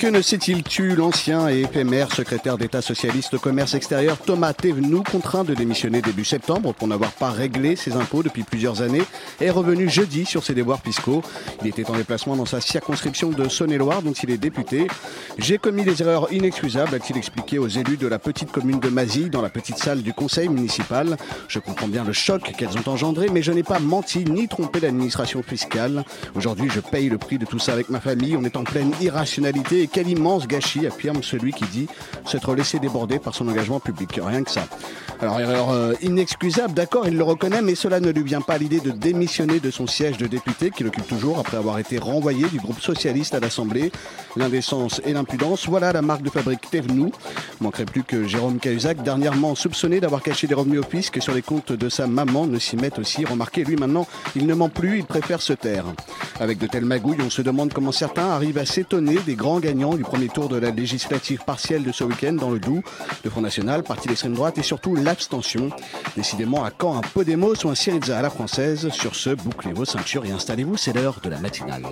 Que ne s'est-il tu L'ancien et éphémère secrétaire d'État socialiste au commerce extérieur Thomas Thévenoud, contraint de démissionner début septembre pour n'avoir pas réglé ses impôts depuis plusieurs années, est revenu jeudi sur ses déboires fiscaux. Il était en déplacement dans sa circonscription de Saône-et-Loire dont il est député. J'ai commis des erreurs inexcusables, a-t-il expliqué aux élus de la petite commune de Mazy dans la petite salle du conseil municipal. Je comprends bien le choc qu'elles ont engendré, mais je n'ai pas menti ni trompé l'administration fiscale. Aujourd'hui, je paye le prix de tout ça avec ma famille. On est en pleine irrationalité quel immense gâchis, affirme celui qui dit s'être laissé déborder par son engagement public. Rien que ça. Alors, erreur euh, inexcusable, d'accord, il le reconnaît, mais cela ne lui vient pas à l'idée de démissionner de son siège de député qu'il occupe toujours après avoir été renvoyé du groupe socialiste à l'Assemblée. L'indécence et l'impudence, voilà la marque de fabrique Thévenoud. Manquerait plus que Jérôme Cahuzac, dernièrement soupçonné d'avoir caché des revenus au fisc sur les comptes de sa maman, ne s'y mette aussi. Remarquez, lui maintenant, il ne ment plus, il préfère se taire. Avec de telles magouilles, on se demande comment certains arrivent à s'étonner des grands gagnants du premier tour de la législative partielle de ce week-end dans le Doubs. Le Front National, parti d'extrême droite et surtout l'abstention. Décidément, à quand un Podemos ou un Syriza à la française Sur ce, bouclez vos ceintures et installez-vous, c'est l'heure de la matinale.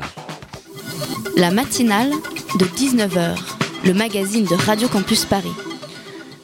La matinale de 19h, le magazine de Radio Campus Paris.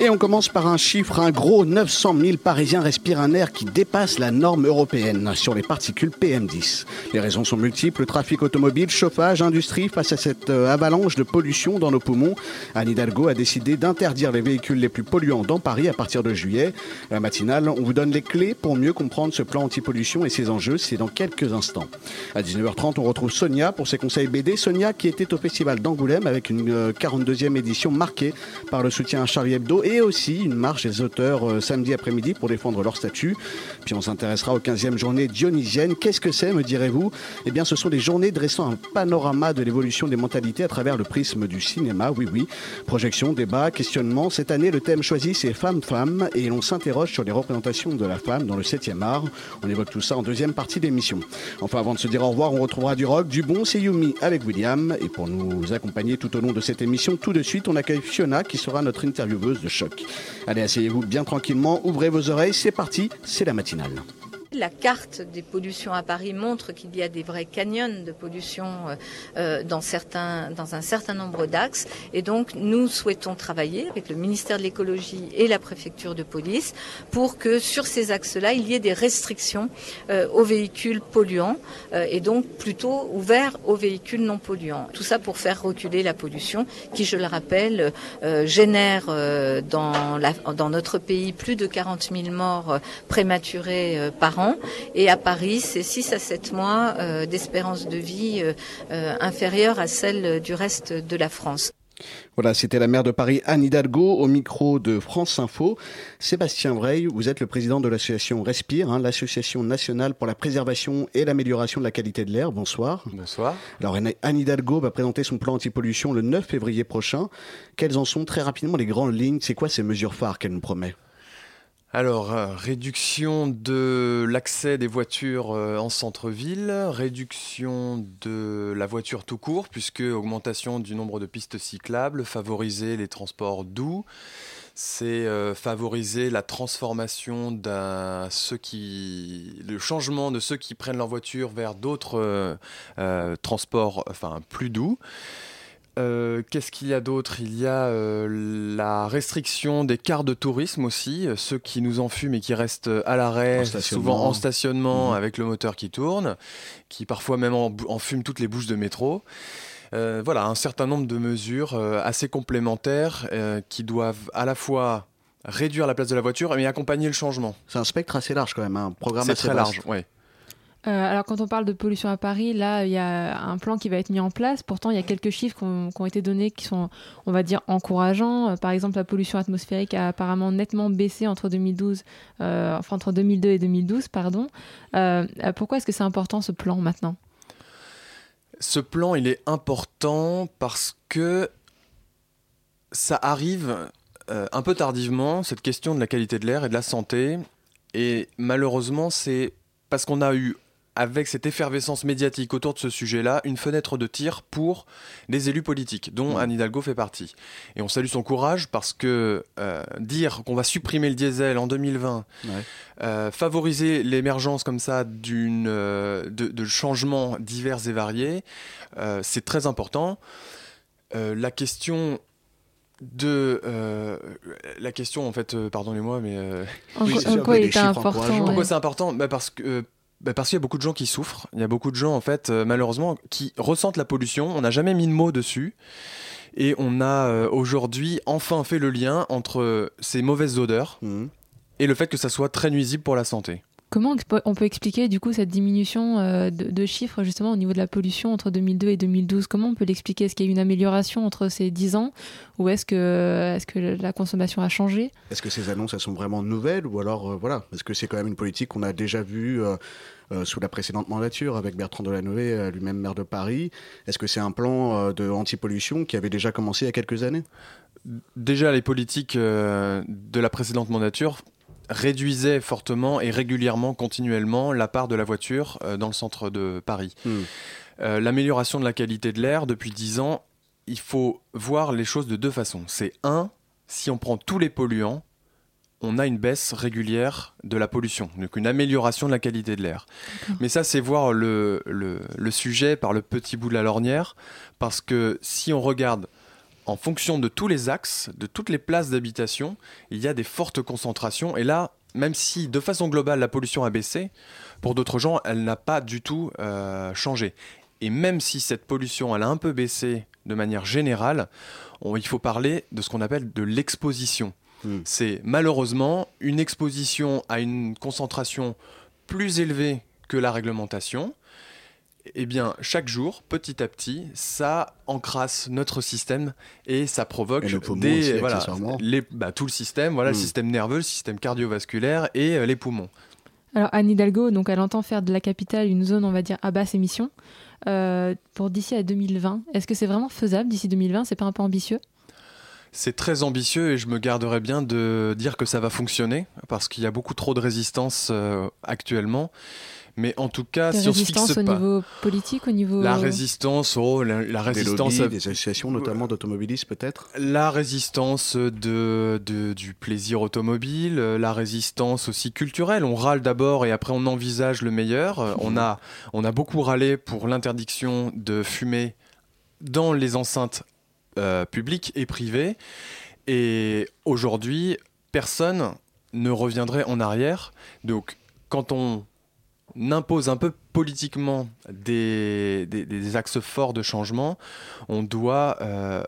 Et on commence par un chiffre, un gros 900 000 Parisiens respirent un air qui dépasse la norme européenne sur les particules PM10. Les raisons sont multiples, trafic automobile, chauffage, industrie, face à cette euh, avalanche de pollution dans nos poumons. Anne Hidalgo a décidé d'interdire les véhicules les plus polluants dans Paris à partir de juillet. La matinale, on vous donne les clés pour mieux comprendre ce plan anti-pollution et ses enjeux, c'est dans quelques instants. À 19h30, on retrouve Sonia pour ses conseils BD. Sonia qui était au festival d'Angoulême avec une euh, 42e édition marquée par le soutien à Charlie Hebdo et aussi une marche des auteurs euh, samedi après-midi pour défendre leur statut. Puis on s'intéressera aux 15e journées dionysiennes. Qu'est-ce que c'est, me direz-vous? Eh bien, ce sont des journées dressant un panorama de l'évolution des mentalités à travers le prisme du cinéma. Oui, oui. Projection, débat, questionnement. Cette année, le thème choisi, c'est Femmes-Femmes et l'on s'interroge sur les représentations de la femme dans le 7e art. On évoque tout ça en deuxième partie d'émission. Enfin, avant de se dire au revoir, on retrouvera du rock, du bon, c'est Yumi avec William. Et pour nous accompagner tout au long de cette émission, tout de suite, on accueille Fiona qui sera notre intervieweuse de Allez, asseyez-vous bien tranquillement, ouvrez vos oreilles, c'est parti, c'est la matinale. La carte des pollutions à Paris montre qu'il y a des vrais canyons de pollution euh, euh, dans, certains, dans un certain nombre d'axes. Et donc, nous souhaitons travailler avec le ministère de l'écologie et la préfecture de police pour que sur ces axes-là, il y ait des restrictions euh, aux véhicules polluants et donc plutôt ouverts aux véhicules non polluants. Tout ça pour faire reculer la pollution qui, je le rappelle, génère dans, dans notre pays plus de 40 000 morts prématurées par an. Et à Paris, c'est 6 à 7 mois euh, d'espérance de vie euh, euh, inférieure à celle du reste de la France. Voilà, c'était la maire de Paris, Anne Hidalgo, au micro de France Info. Sébastien Vreil, vous êtes le président de l'association Respire, hein, l'association nationale pour la préservation et l'amélioration de la qualité de l'air. Bonsoir. Bonsoir. Alors, Anne Hidalgo va présenter son plan anti-pollution le 9 février prochain. Quelles en sont très rapidement les grandes lignes? C'est quoi ces mesures phares qu'elle nous promet? Alors, euh, réduction de l'accès des voitures euh, en centre-ville, réduction de la voiture tout court, puisque augmentation du nombre de pistes cyclables, favoriser les transports doux, c'est euh, favoriser la transformation d'un ceux qui le changement de ceux qui prennent leur voiture vers d'autres transports plus doux. Euh, Qu'est-ce qu'il y a d'autre? Il y a euh, la restriction des cars de tourisme aussi, euh, ceux qui nous enfument et qui restent à l'arrêt, souvent en stationnement Mhm. avec le moteur qui tourne, qui parfois même en- enfument toutes les bouches de métro. Euh, voilà, un certain nombre de mesures assez complémentaires qui doivent à la fois réduire la place de la voiture mais accompagner le changement. C'est un spectre assez large quand même, hein, un programme C'est assez très vaste. large, oui. Euh, alors quand on parle de pollution à Paris, là, il y a un plan qui va être mis en place. Pourtant, il y a quelques chiffres qui ont, été donnés qui sont, on va dire, encourageants. Euh, par exemple, la pollution atmosphérique a apparemment nettement baissé entre 2012, euh, enfin entre 2002 et 2012, pardon. Pourquoi est-ce que c'est important ce plan maintenant? Ce plan, il est important parce que ça arrive un peu tardivement, cette question de la qualité de l'air et de la santé. Et malheureusement, c'est parce qu'on a eu avec cette effervescence médiatique autour de ce sujet-là, une fenêtre de tir pour les élus politiques, dont Anne Hidalgo fait partie. Et on salue son courage parce que euh, dire qu'on va supprimer le diesel en 2020, euh, favoriser l'émergence comme ça d'une euh, de, de, changements divers et variés, c'est très important. la question de la question en fait pardonnez-moi mais en, oui, quoi il est important pourquoi c'est important? Bah parce que bah, parce qu'il y a beaucoup de gens qui souffrent. Il y a beaucoup de gens, en fait, euh, malheureusement, qui ressentent la pollution. On n'a jamais mis de mots dessus. Et on a euh, aujourd'hui enfin fait le lien entre ces mauvaises odeurs mmh. et le fait que ça soit très nuisible pour la santé. Comment on peut expliquer du coup cette diminution euh, de, chiffres justement au niveau de la pollution entre 2002 et 2012 Comment on peut l'expliquer? Est-ce qu'il y a eu une amélioration entre ces 10 ans? Ou est-ce que, est que la consommation a changé? Est-ce que ces annonces elles sont vraiment nouvelles? Ou alors voilà. Est-ce que c'est quand même une politique qu'on a déjà vue euh, sous la précédente mandature avec Bertrand Delanoë, euh, lui-même maire de Paris? Est-ce que c'est un plan euh, de anti-pollution qui avait déjà commencé il y a quelques années? Déjà, les politiques de la précédente mandature réduisaient fortement et régulièrement, continuellement, la part de la voiture dans le centre de Paris. Hmm. L'amélioration de la qualité de l'air depuis 10 ans, il faut voir les choses de deux façons. C'est un, si on prend tous les polluants, on a une baisse régulière de la pollution, donc une amélioration de la qualité de l'air. Mais ça, c'est voir le, le, sujet par le petit bout de la lornière, parce que si on regarde en fonction de tous les axes, de toutes les places d'habitation, il y a des fortes concentrations. Et là, même si de façon globale la pollution a baissé, pour d'autres gens, elle n'a pas du tout euh, changé. Et même si cette pollution, elle a un peu baissé de manière générale, il faut parler de ce qu'on appelle de l'exposition. Hmm. C'est malheureusement une exposition à une concentration plus élevée que la réglementation. Eh bien, chaque jour, petit à petit, ça encrasse notre système et ça provoque des voilà, les, bah, tout le système, voilà, le hmm. système nerveux, le système cardiovasculaire et euh, les poumons. Alors Anne Hidalgo, donc elle entend faire de la capitale une zone, on va dire, à basse émission euh, pour d'ici à 2020. Est-ce que c'est vraiment faisable d'ici 2020 C'est pas un peu ambitieux? C'est très ambitieux et je me garderais bien de dire que ça va fonctionner parce qu'il y a beaucoup trop de résistance euh, actuellement. Mais en tout cas, si on se fixe au niveau politique, au niveau la résistance, oh, la, résistance, des, des associations notamment d'automobilistes peut-être. La résistance de, de, du plaisir automobile, la résistance aussi culturelle. On râle d'abord et après on envisage le meilleur. On a on a beaucoup râlé pour l'interdiction de fumer dans les enceintes euh, public et privé. Et aujourd'hui, personne ne reviendrait en arrière. Donc, quand on impose un peu politiquement des, des, axes forts de changement, on doit euh,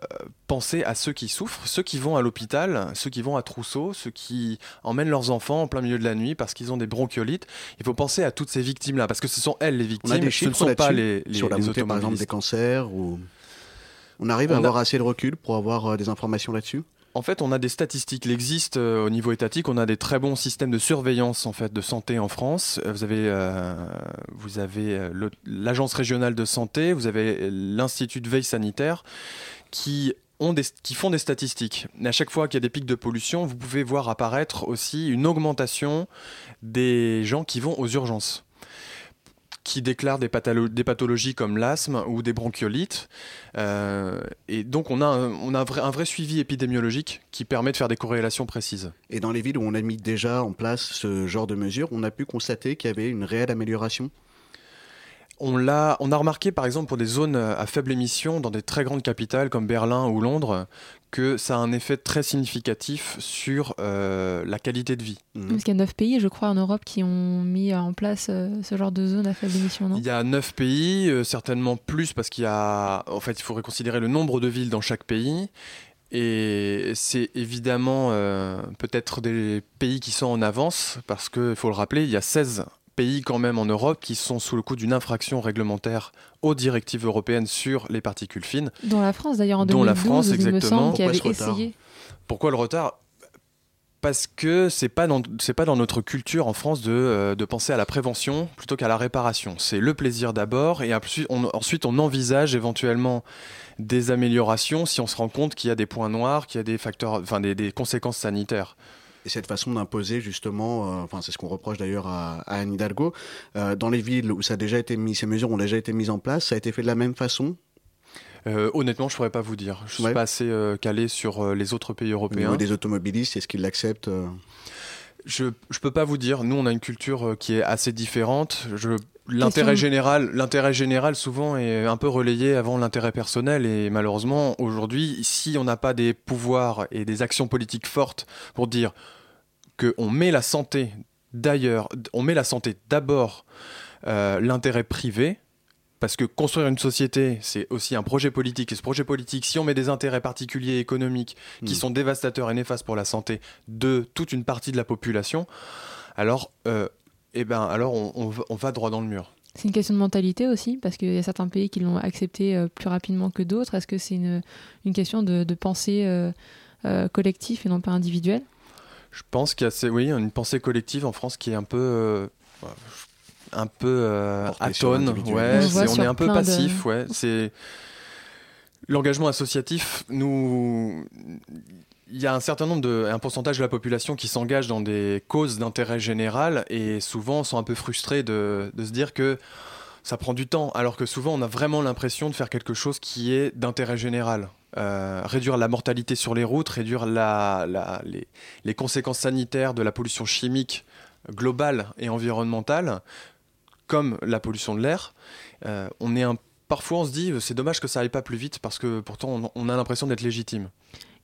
penser à ceux qui souffrent, ceux qui vont à l'hôpital, ceux qui vont à trousseau, ceux qui emmènent leurs enfants en plein milieu de la nuit parce qu'ils ont des bronchiolites. Il faut penser à toutes ces victimes-là parce que ce sont elles les victimes, on a des ce ne sont pas les, les, sur la montée, par exemple des cancers ou on arrive à avoir assez de recul pour avoir euh, des informations là-dessus? En fait, on a des statistiques qui existent euh, au niveau étatique. On a des très bons systèmes de surveillance en fait de santé en France. Euh, vous avez, avez l'agence régionale de santé, vous avez l'institut de veille sanitaire qui qui font des statistiques. à chaque fois qu'il y a des pics de pollution, vous pouvez voir apparaître aussi une augmentation des gens qui vont aux urgences qui déclarent des, des pathologies comme l'asthme ou des bronchiolites. Euh, et donc on a, un, on a un vrai, un vrai, suivi épidémiologique qui permet de faire des corrélations précises. Et dans les villes où on a mis déjà en place ce genre de mesures, on a pu constater qu'il y avait une réelle amélioration? On, l'a, on a remarqué par exemple pour des zones à faible émission dans des très grandes capitales comme Berlin ou Londres que ça a un effet très significatif sur euh, la qualité de vie. Mhm. Parce qu'il y a 9 pays, je crois, en Europe qui ont mis en place euh, ce genre de zone à faible émission, non? Il y a 9 pays, euh, certainement plus, parce qu'il y a... En fait, il faudrait considérer le nombre de villes dans chaque pays. Et c'est évidemment peut-être des pays qui sont en avance, parce qu'il faut le rappeler, il y a 16 pays quand même en Europe qui sont sous le coup d'une infraction réglementaire aux directives européennes sur les particules fines. Dont la France d'ailleurs en 2012, dont la France exactement. qui avait essayé. Pourquoi le retard? Parce que c'est pas dans c'est pas dans notre culture en France de, euh, de penser à la prévention plutôt qu'à la réparation. C'est le plaisir d'abord et ensuite on, ensuite on envisage éventuellement des améliorations si on se rend compte qu'il y a des points noirs, qu'il y a des facteurs, enfin des, des conséquences sanitaires. Et cette façon d'imposer justement, euh, enfin c'est ce qu'on reproche d'ailleurs à, à, Anne Hidalgo, euh, dans les villes où ça a déjà été mis, ces mesures ont déjà été mises en place, ça a été fait de la même façon? Euh, honnêtement, je ne pourrais pas vous dire. Je ne suis pas assez euh, calé sur euh, les autres pays européens. Au niveau des automobilistes, est-ce qu'ils l'acceptent Je ne peux pas vous dire. Nous, on a une culture qui est assez différente. L'intérêt général, l'intérêt général souvent est un peu relayé avant l'intérêt personnel et malheureusement aujourd'hui, si on n'a pas des pouvoirs et des actions politiques fortes pour dire qu'on met la santé d'ailleurs, on met la santé d'abord l'intérêt privé, parce que construire une société, c'est aussi un projet politique. Et ce projet politique, si on met des intérêts particuliers économiques qui hmm. sont dévastateurs et néfastes pour la santé de toute une partie de la population, alors, euh, eh ben, alors on, va droit dans le mur. C'est une question de mentalité aussi, parce qu'il y a certains pays qui l'ont accepté euh, plus rapidement que d'autres. Est-ce que c'est une, une, question de, pensée euh, collective et non pas individuelle? Je pense qu'il y a oui, une pensée collective en France qui est un peu un peu euh, atone, ouais, on, est un peu passif, ouais, c'est l'engagement associatif nous il y a un certain nombre de un pourcentage de la population qui s'engage dans des causes d'intérêt général et souvent sont un peu frustrés de, de se dire que ça prend du temps, alors que souvent on a vraiment l'impression de faire quelque chose qui est d'intérêt général. Euh, réduire la mortalité sur les routes, réduire la, la, les, les, conséquences sanitaires de la pollution chimique globale et environnementale, comme la pollution de l'air, euh, on est un, parfois on se dit c'est dommage que ça aille pas plus vite parce que pourtant on, a l'impression d'être légitime.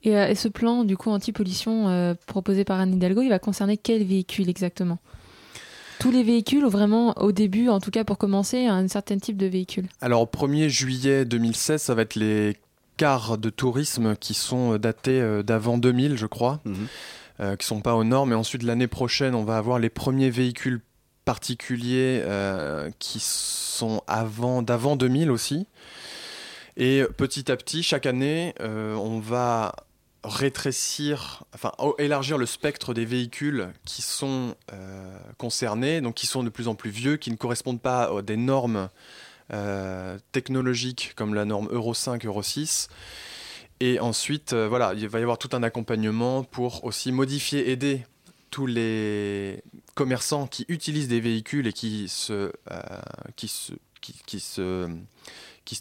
Euh, et, ce plan du coup anti-pollution euh, proposé par Anne Hidalgo, il va concerner quel véhicule exactement? Tous les véhicules ou vraiment au début, en tout cas pour commencer, un certain type de véhicule? Alors au 1er juillet 2016, ça va être les de tourisme qui sont datés d'avant 2000, je crois, qui mhm. qui sont pas aux normes. Et ensuite l'année prochaine, on va avoir les premiers véhicules particuliers euh, qui sont avant d'avant 2000 aussi. Et petit à petit, chaque année, euh, on va rétrécir, enfin élargir le spectre des véhicules qui sont euh, concernés, donc qui sont de plus en plus vieux, qui ne correspondent pas à des normes technologiques comme la norme Euro 5, Euro 6. Et ensuite, voilà, il va y avoir tout un accompagnement pour aussi modifier, aider tous les commerçants qui utilisent des véhicules et qui se, euh,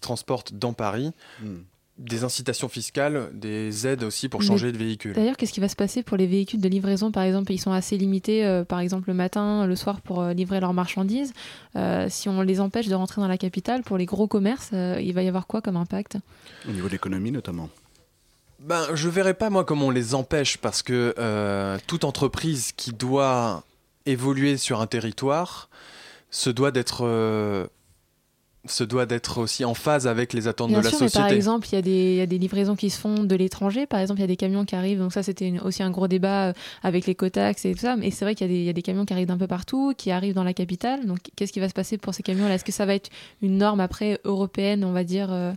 transportent dans Paris. Hmm. Des incitations fiscales, des aides aussi pour changer de véhicule. D'ailleurs, qu'est-ce qui va se passer pour les véhicules de livraison Par exemple, ils sont assez limités, euh, par exemple le matin, le soir pour euh, livrer leurs marchandises. si on les empêche de rentrer dans la capitale, pour les gros commerces, il va y avoir quoi comme impact? Au niveau de l'économie notamment ben, je verrais pas moi comment on les empêche parce que toute entreprise qui doit évoluer sur un territoire se doit d'être euh, se doit d'être aussi en phase avec les attentes de la société. par exemple, il y, y, a des livraisons qui se font de l'étranger. Par exemple, il y a des camions qui arrivent. Donc ça, c'était aussi un gros débat euh, avec les cotax et tout ça. Mais c'est vrai qu'il y, y, a des camions qui arrivent d'un peu partout, qui arrivent dans la capitale. Donc qu'est-ce qui va se passer pour ces camions-là? Est-ce que ça va être une norme après européenne, on va dire euh?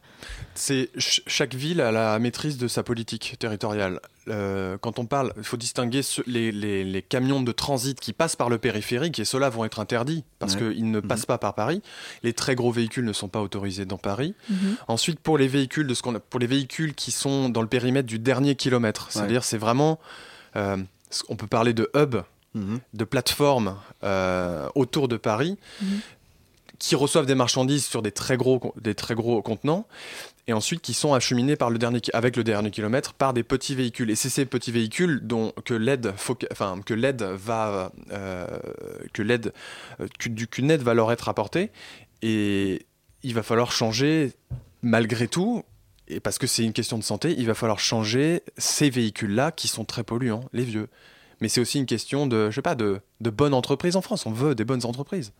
C'est chaque ville a la maîtrise de sa politique territoriale. Euh, quand on parle, il faut distinguer les, les, camions de transit qui passent par le périphérique, et ceux-là vont être interdits parce qu'ils ne passent mhm. pas par Paris. Les très gros véhicules ne sont pas autorisés dans Paris. Mhm. Ensuite, pour les véhicules de ce qu'on pour les véhicules qui sont dans le périmètre du dernier kilomètre, c'est-à-dire c'est vraiment, euh, on peut parler de hub, mhm. de plateforme euh, autour de Paris. qui reçoivent des marchandises sur des très gros, des très gros contenants et ensuite qui sont acheminés par le dernier, avec le dernier kilomètre par des petits véhicules. Et c'est ces petits véhicules dont, que l'aide enfin, que va euh, que l'aide euh, qu'une aide va leur être apportée et il va falloir changer malgré tout et parce que c'est une question de santé, il va falloir changer ces véhicules-là qui sont très polluants, les vieux. Mais c'est aussi une question de, je sais pas, de, de bonnes entreprises en France. On veut des bonnes entreprises.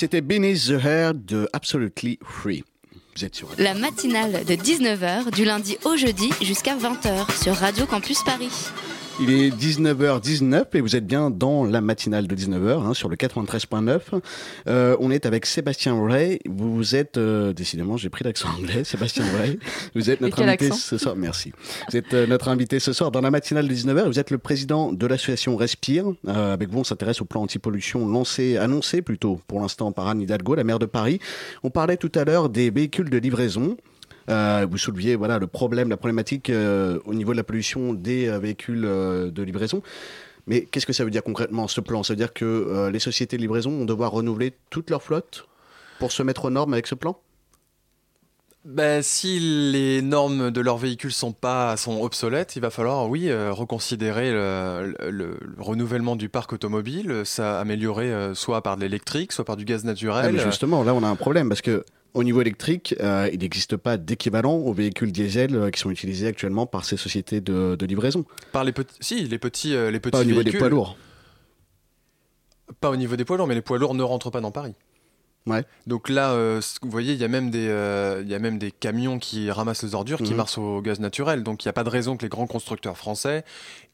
C'était Beneath the Hair de Absolutely Free. Vous êtes La matinale de 19h du lundi au jeudi jusqu'à 20h sur Radio Campus Paris. Il est 19h19 et vous êtes bien dans la matinale de 19h hein, sur le 93.9. Euh, on est avec Sébastien Ray. Vous êtes, euh, décidément, j'ai pris l'accent anglais, Sébastien Ray. Vous êtes notre invité ce soir. Merci. Vous êtes euh, notre invité ce soir dans la matinale de 19h. Vous êtes le président de l'association Respire. Euh, avec vous, on s'intéresse au plan anti-pollution lancé, annoncé plutôt pour l'instant par Anne Hidalgo, la maire de Paris. On parlait tout à l'heure des véhicules de livraison. Euh, vous souleviez voilà le problème, la problématique euh, au niveau de la pollution des euh, véhicules de livraison. Mais qu'est-ce que ça veut dire concrètement ce plan? Ça veut dire que les sociétés de livraison vont devoir renouveler toute leur flotte pour se mettre aux normes avec ce plan? Ben, si les normes de leurs véhicules sont pas sont obsolètes, il va falloir oui euh, reconsidérer le, le- le renouvellement du parc automobile, ça améliorer euh, soit par de l'électrique, soit par du gaz Ah, naturel. mais Justement, là on a un problème parce que au niveau électrique, euh, il n'existe pas d'équivalent aux véhicules diesel euh, qui sont utilisés actuellement par ces sociétés de, de livraison. Par les petits, si les petits, euh, les petits Pas au niveau des poids lourds. Pas au niveau des poids lourds, mais les poids lourds ne rentrent pas dans Paris. Ouais. Donc là, euh, vous voyez, il y a même des, il y a même des camions qui ramassent les ordures qui Mhm. marchent au gaz naturel. Donc il n'y a pas de raison que les grands constructeurs français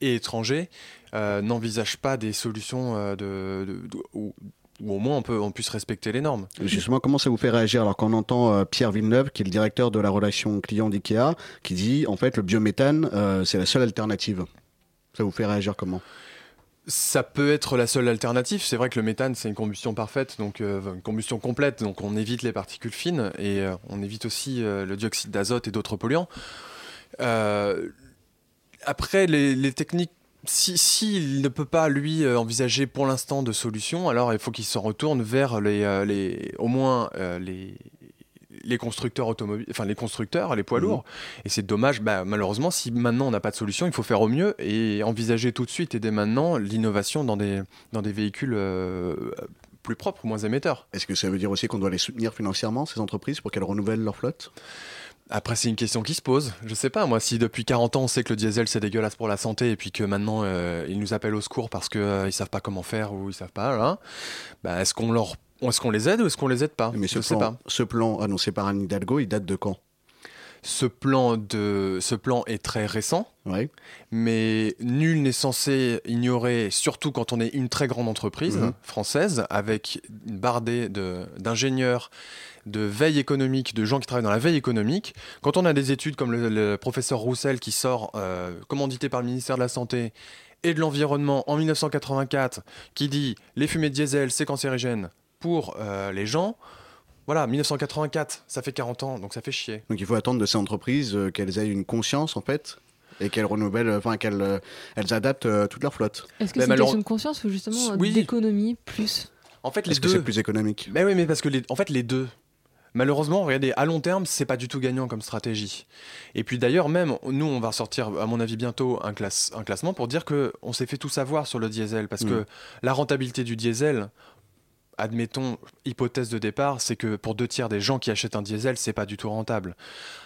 et étrangers euh, n'envisagent pas des solutions euh, de, de- de- où, au moins on, peut, on puisse respecter les normes. Justement, comment ça vous fait réagir alors qu'on entend euh, Pierre Villeneuve, qui est le directeur de la relation client d'IKEA, qui dit en fait le biométhane, euh, c'est la seule alternative Ça vous fait réagir comment? Ça peut être la seule alternative. C'est vrai que le méthane, c'est une combustion parfaite, donc euh, une combustion complète, donc on évite les particules fines et on évite aussi le dioxyde d'azote et d'autres polluants. Après, les, les techniques, si, si il ne peut pas lui euh, envisager pour l'instant de solution, alors il faut qu'il se retourne vers les, euh, les au moins euh, les les constructeurs automobiles, enfin les constructeurs, les poids Mhm. lourds. Et c'est dommage, bah, malheureusement, si maintenant on n'a pas de solution, il faut faire au mieux et envisager tout de suite et dès maintenant l'innovation dans des, dans des véhicules euh, plus propres, moins émetteurs. Est-ce que ça veut dire aussi qu'on doit les soutenir financièrement, ces entreprises, pour qu'elles renouvellent leur flotte? Après, c'est une question qui se pose. Je sais pas, moi, si depuis 40 ans on sait que le diesel c'est dégueulasse pour la santé et puis que maintenant euh, ils nous appellent au secours parce qu'ils euh, ils savent pas comment faire ou ils savent pas, là, bah, est-ce qu'on leur. Est-ce qu'on les aide ou est-ce qu'on les aide pas? Mais ce Je sais plan, pas. ce plan annoncé par Anne Hidalgo, il date de quand? Ce plan, de, ce plan est très récent. Ouais. mais nul n'est censé ignorer, surtout quand on est une très grande entreprise Mhm. française, avec une bardée de- d'ingénieurs, de, veille économique, de gens qui travaillent dans la veille économique. Quand on a des études comme le, le professeur Roussel qui sort, euh, commandité par le ministère de la Santé et de l'Environnement en 1984, qui dit les fumées de diesel, c'est cancérigène pour euh, les gens. Voilà, 1984, ça fait 40 ans, donc ça fait chier. Donc il faut attendre de ces entreprises euh, qu'elles aient une conscience en fait et qu'elles renouvellent, enfin qu'elles euh, elles adaptent euh, toute leur flotte. Est-ce que c'est une malheure- question de conscience ou justement euh, Oui. d'économie plus? En fait, les Est-ce que deux. c'est plus économique? Mais oui, mais parce que les, en fait, les deux. Malheureusement, regardez, à long terme, c'est pas du tout gagnant comme stratégie. Et puis d'ailleurs, même nous, on va sortir, à mon avis, bientôt un, classe, un classement pour dire que on s'est fait tout savoir sur le diesel, parce Mm. que la rentabilité du diesel, admettons, hypothèse de départ, c'est que pour deux tiers des gens qui achètent un diesel, c'est pas du tout rentable.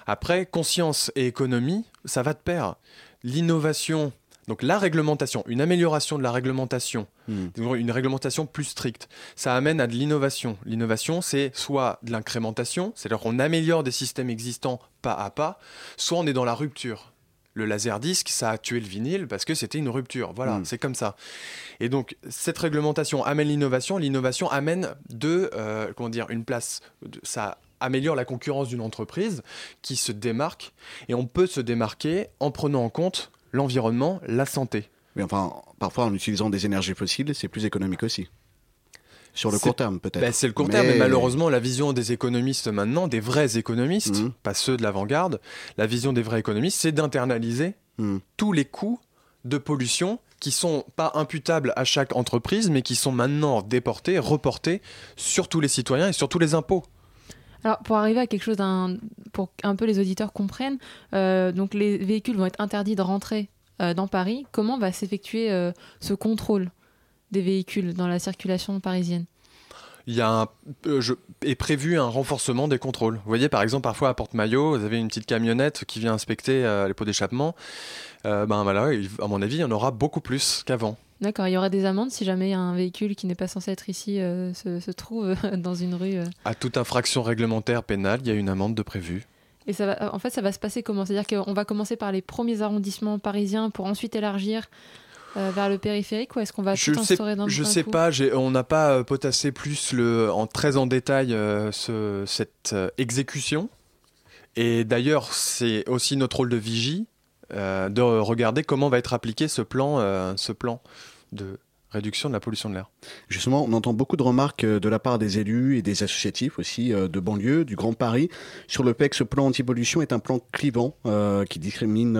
Après, conscience et économie, ça va de pair. L'innovation, donc la réglementation, une amélioration de la réglementation, Hmm. une réglementation plus stricte, ça amène à de l'innovation. L'innovation, c'est soit de l'incrémentation, c'est-à-dire qu'on améliore des systèmes existants pas à pas, soit on est dans la rupture. Le laserdisc, ça a tué le vinyle parce que c'était une rupture. Voilà, Mm. c'est comme ça. Et donc, cette réglementation amène l'innovation. L'innovation amène de, euh, comment dire, une place. ça améliore la concurrence d'une entreprise qui se démarque. Et on peut se démarquer en prenant en compte l'environnement, la santé. Mais enfin, parfois en utilisant des énergies fossiles, c'est plus économique aussi. Sur le court terme peut-être. Ben, c'est le court terme, mais malheureusement, la vision des économistes maintenant, des vrais économistes, Mhm. pas ceux de l'avant-garde, la vision des vrais économistes, c'est d'internaliser Hmm. tous les coûts de pollution qui sont pas imputables à chaque entreprise, mais qui sont maintenant déportés, reportés sur tous les citoyens et sur tous les impôts. Alors, pour arriver à quelque chose d'un. pour qu'un peu les auditeurs comprennent, euh, donc les véhicules vont être interdits de rentrer euh, dans Paris. Comment va s'effectuer euh, ce contrôle? Des véhicules dans la circulation parisienne Il y a un, euh, je- est prévu un renforcement des contrôles. Vous voyez, par exemple, parfois à Porte-Maillot, vous avez une petite camionnette qui vient inspecter euh, les pots d'échappement. Euh, ben voilà, il- à mon avis, il y en aura beaucoup plus qu'avant. D'accord, il y aura des amendes si jamais un véhicule qui n'est pas censé être ici se, se, trouve dans une rue. À toute infraction réglementaire pénale, il y a une amende de prévue. Et ça va, en fait, ça va se passer comment? C'est-à-dire qu'on va commencer par les premiers arrondissements parisiens pour ensuite élargir euh, vers le périphérique ou est-ce qu'on va je tout instaurer dans le Je sais pas, on n'a pas potassé plus le, en très en détail ce, cette exécution. Et d'ailleurs, c'est aussi notre rôle de vigie euh, de regarder comment va être appliqué ce plan, euh, ce plan de réduction de la pollution de l'air. Justement, on entend beaucoup de remarques euh, de la part des élus et des associatifs aussi de banlieue, du Grand Paris, sur le fait que ce plan anti-pollution est un plan clivant qui discrimine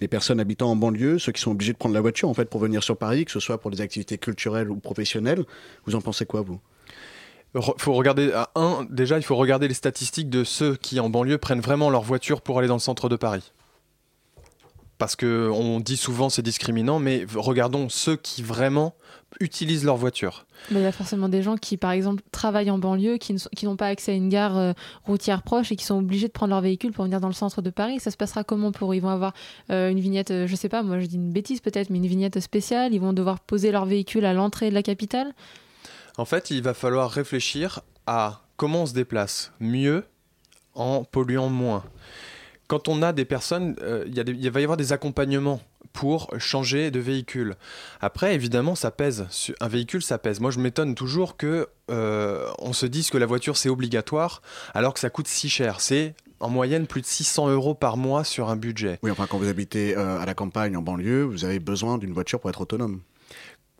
les personnes habitant en banlieue, ceux qui sont obligés de prendre la voiture en fait pour venir sur Paris, que ce soit pour des activités culturelles ou professionnelles. Vous en pensez quoi, vous? Faut regarder un déjà il faut regarder les statistiques de ceux qui en banlieue prennent vraiment leur voiture pour aller dans le centre de Paris parce qu'on dit souvent c'est discriminant, mais regardons ceux qui vraiment utilisent leur voiture. Il y a forcément des gens qui, par exemple, travaillent en banlieue, qui n'ont pas accès à une gare euh, routière proche et qui sont obligés de prendre leur véhicule pour venir dans le centre de Paris. Ça se passera comment pour eux? Ils vont avoir euh, une vignette, euh, je sais pas, moi je dis une bêtise peut-être, mais une vignette spéciale? Ils vont devoir poser leur véhicule à l'entrée de la capitale? En fait, il va falloir réfléchir à comment on se déplace mieux en polluant moins quand on a des personnes, euh, il va y avoir des accompagnements pour changer de véhicule. Après, évidemment, ça pèse. Un véhicule, ça pèse. Moi, je m'étonne toujours que euh, on se dise que la voiture c'est obligatoire, alors que ça coûte si cher. C'est en moyenne plus de 600 euros par mois sur un budget. Oui, enfin, quand vous habitez euh, à la campagne, en banlieue, vous avez besoin d'une voiture pour être autonome.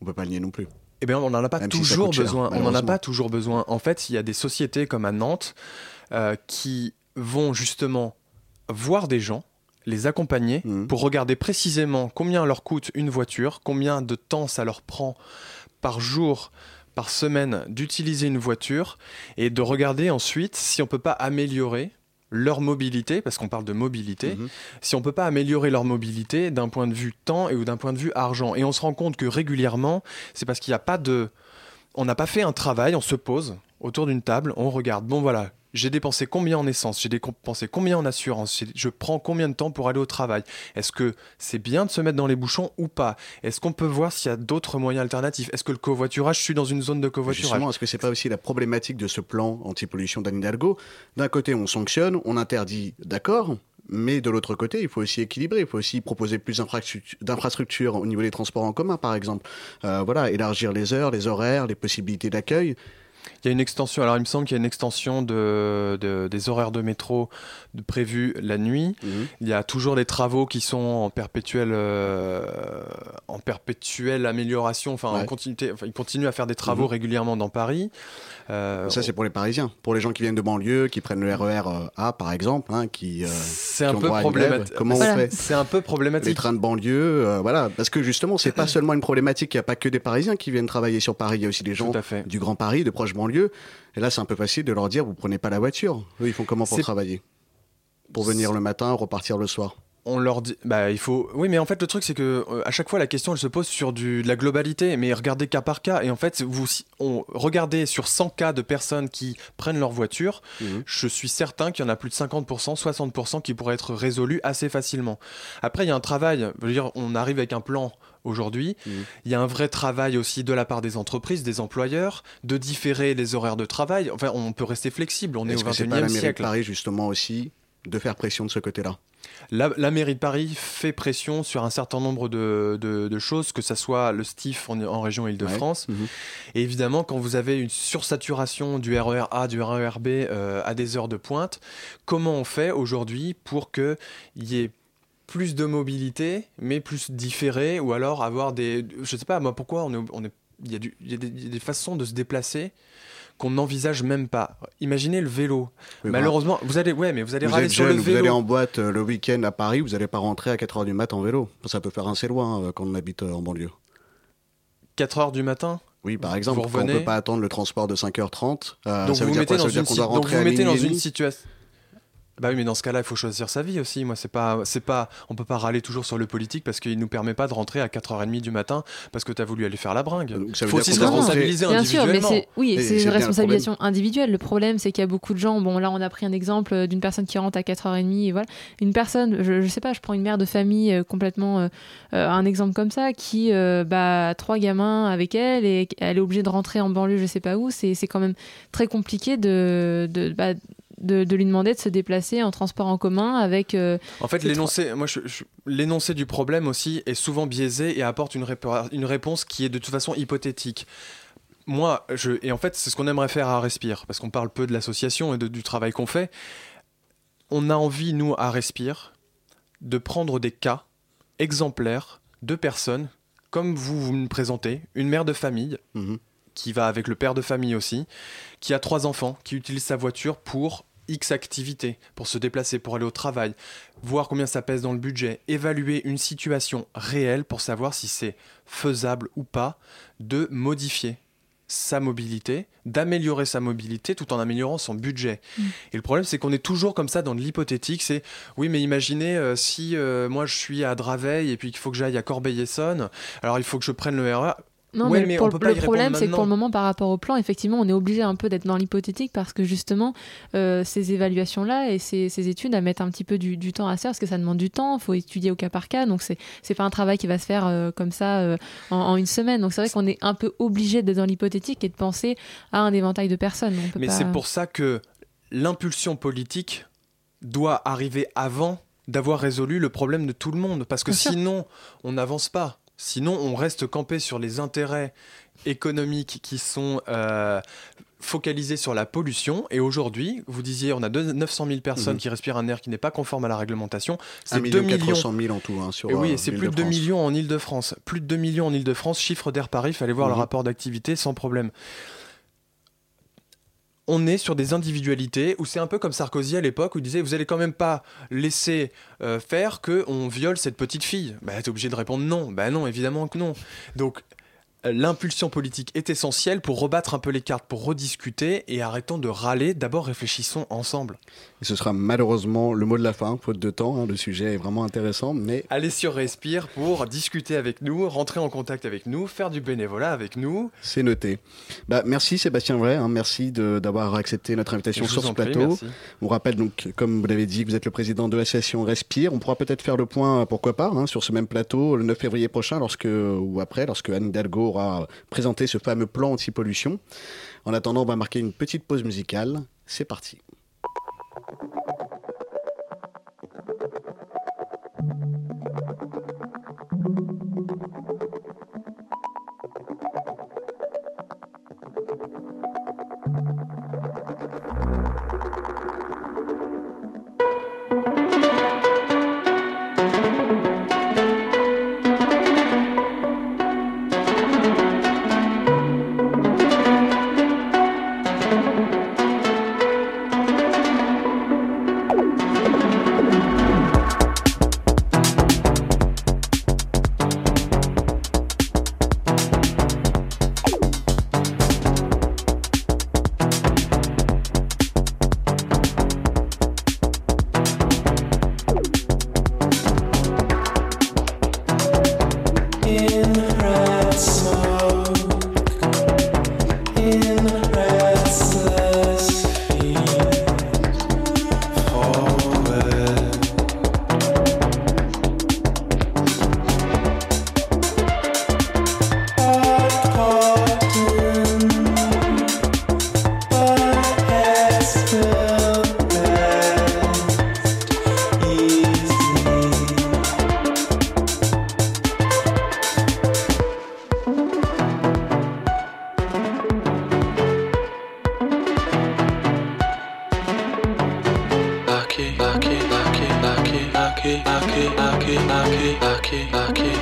On peut pas le nier non plus. Eh bien, on n'en a pas toujours besoin. on n'en a pas toujours besoin. En fait, il y a des sociétés comme à Nantes qui vont justement voir des gens, les accompagner mmh. pour regarder précisément combien leur coûte une voiture, combien de temps ça leur prend par jour, par semaine d'utiliser une voiture et de regarder ensuite si on peut pas améliorer leur mobilité, parce qu'on parle de mobilité, mmh. si on peut pas améliorer leur mobilité d'un point de vue temps et ou d'un point de vue argent. Et on se rend compte que régulièrement, c'est parce qu'il n'y a pas de... On n'a pas fait un travail, on se pose autour d'une table, on regarde, bon voilà, j'ai dépensé combien en essence, j'ai dépensé combien en assurance, je prends combien de temps pour aller au travail? Est-ce que c'est bien de se mettre dans les bouchons ou pas? Est-ce qu'on peut voir s'il y a d'autres moyens alternatifs? Est-ce que le covoiturage, je suis dans une zone de covoiturage? Justement, est-ce que c'est pas aussi la problématique de ce plan anti-pollution d'Anne Hidalgo? D'un côté, on sanctionne, on interdit, d'accord, mais de l'autre côté, il faut aussi équilibrer. Il faut aussi proposer plus d'infrastructures au niveau des transports en commun, par exemple. Euh, voilà, élargir les heures, les horaires, les possibilités d'accueil. Il y a une extension, alors il me semble qu'il y a une extension de, des horaires de métro de, prévus la nuit. Mhm. Il y a toujours des travaux qui sont en perpétuelle, euh, en perpétuelle amélioration. Enfin, continuité, enfin, ils continuent à faire des travaux mhm. régulièrement dans Paris. Euh, ça, c'est pour les Parisiens. Pour les gens qui viennent de banlieue, qui prennent le RER e A, par exemple, hein, qui. Euh, c'est un, peu problématique. Comment on fait C'est un peu problématique. Les trains de banlieue, voilà. Parce que justement, c'est pas seulement une problématique. Il n'y a pas que des Parisiens qui viennent travailler sur Paris. Il y a aussi des gens du Grand Paris, de proches banlieue. Et là, c'est un peu facile de leur dire vous prenez pas la voiture. Eux, ils font comment pour travailler? Pour venir le matin, repartir le soir. On leur dit bah il faut oui mais en fait le truc c'est que euh, à chaque fois la question elle se pose sur du, de la globalité. Mais regardez cas par cas. Et en fait vous on, regardez sur 100 cas de personnes qui prennent leur voiture mhm. je suis certain qu'il y en a plus de 50% 60% qui pourraient être résolus assez facilement. Après il y a un travail je veux dire on arrive avec un plan aujourd'hui. Mmh. Il y a un vrai travail aussi de la part des entreprises, des employeurs, de différer les horaires de travail. Enfin, on peut rester flexible. On est, au 21e siècle. Paris justement aussi de faire pression de ce côté-là? La, mairie de Paris fait pression sur un certain nombre de, choses, que ce soit le STIF en, région Île-de-France. Mmh. Et évidemment, quand vous avez une sursaturation du RER A, du RER B euh, à des heures de pointe, comment on fait aujourd'hui pour qu'il y ait plus de mobilité, mais plus différée, ou alors avoir des. Je sais pas, moi, pourquoi on est. On est il y, a y a des, façons de se déplacer qu'on n'envisage même pas. Imaginez le vélo. Malheureusement, vous allez, ouais, mais vous allez vous sur le vélo. Vous allez en boîte euh, le week-end à Paris, vous n'allez pas rentrer à 4h du matin en vélo. Ça peut faire assez loin euh, quand on habite euh, en banlieue. 4h du matin? Oui, par exemple, on ne peut pas attendre le transport de 5h30. donc vous, mettez dans, une, donc vous mettez dans une situation Bah oui, mais dans ce cas-là, il faut choisir sa vie aussi. Moi, c'est pas, c'est pas, on peut pas râler toujours sur le politique parce qu'il nous permet pas de rentrer à 4h30 du matin parce que tu as voulu aller faire la bringue. Il faut aussi se responsabiliser Bien sûr, mais individuellement. c'est oui, c'est une responsabilisation individuelle. Le problème, c'est qu'il y a beaucoup de gens. Bon, là, on a pris un exemple euh, d'une personne qui rentre à 4h30 et voilà. Une personne, je, je sais pas, je prends une mère de famille euh, complètement euh, euh, un exemple comme ça qui euh, bah, a trois gamins avec elle et elle est obligée de rentrer en banlieue, je sais pas où. C'est c'est quand même très compliqué de de, bah, de de lui demander de se déplacer en transport en commun avec euh, En fait, l'énoncé, moi, je- je- l'énoncé du problème aussi est souvent biaisé et apporte une, répa- une réponse qui est de toute façon hypothétique. Moi, je, et en fait, c'est ce qu'on aimerait faire à Respire, parce qu'on parle peu de l'association et de- du travail qu'on fait. On a envie, nous, à Respire, de prendre des cas exemplaires de personnes, comme vous, vous me présentez, une mère de famille, Mhm. qui va avec le père de famille aussi, qui a trois enfants, qui utilise sa voiture pour X activités, pour se déplacer, pour aller au travail, voir combien ça pèse dans le budget, évaluer une situation réelle pour savoir si c'est faisable ou pas de modifier sa mobilité, d'améliorer sa mobilité tout en améliorant son budget. Et le problème, c'est qu'on est toujours comme ça dans de l'hypothétique. C'est oui, mais imaginez euh, si euh, moi je suis à Draveil et puis qu'il faut que j'aille à Corbeil-Essonne, alors il faut que je prenne le RER. Non, Ouais, mais, mais pour on le- peut problème, c'est que pour le moment, par rapport au plan, effectivement, on est obligé un peu d'être dans l'hypothétique parce que justement, euh, ces évaluations-là et ces, ces études, elles mettent un petit peu du, du temps à se faire parce que ça demande du temps, il faut étudier au cas par cas, donc c'est c'est pas un travail qui va se faire euh, comme ça euh, en, en une semaine. Donc c'est vrai qu'on est un peu obligé d'être dans l'hypothétique et de penser à un éventail de personnes. On peut Mais pas- c'est pour ça que l'impulsion politique doit arriver avant d'avoir résolu le problème de tout le monde. Parce que Bien sûr. sinon, on n'avance pas. Sinon, on reste campé sur les intérêts économiques qui sont euh, focalisés sur la pollution. Et aujourd'hui, vous disiez, on a deux- 900 000 personnes Mhm. qui respirent un air qui n'est pas conforme à la réglementation. 1 C'est 2 million millions. 400 000 en tout hein, sur Et oui, euh, c'est plus de 2 l'Île-de-France. millions en Ile-de-France. Plus de 2 millions en Ile-de-France, chiffre d'air Paris, fallait voir le Mhm. rapport d'activité sans problème. On est sur des individualités où c'est un peu comme Sarkozy à l'époque où il disait vous allez quand même pas laisser euh, faire que on viole cette petite fille. Bah t'es obligé de répondre non. Bah non, évidemment que non. Donc l'impulsion politique est essentielle pour rebattre un peu les cartes, pour rediscuter et arrêtons de râler. D'abord réfléchissons ensemble. Et ce sera malheureusement le mot de la fin, faute de temps. hein, le sujet est vraiment intéressant, mais Allez sur Respire pour discuter avec nous, rentrer en contact avec nous, faire du bénévolat avec nous. c'est noté. Bah, merci Sébastien Vrai, hein, merci d'avoir accepté notre invitation sur ce plateau. merci. On rappelle donc, comme vous l'avez dit, vous êtes le président de l'association Respire. On pourra peut-être faire le point, pourquoi pas, hein, sur ce même plateau le 9 février prochain, lorsque ou après, lorsque Anne Hidalgo aura présenté ce fameux plan anti-pollution. En attendant, on va marquer une petite pause musicale. C'est parti.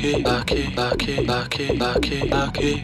Aki, Aki, Aki, Aki, Aki,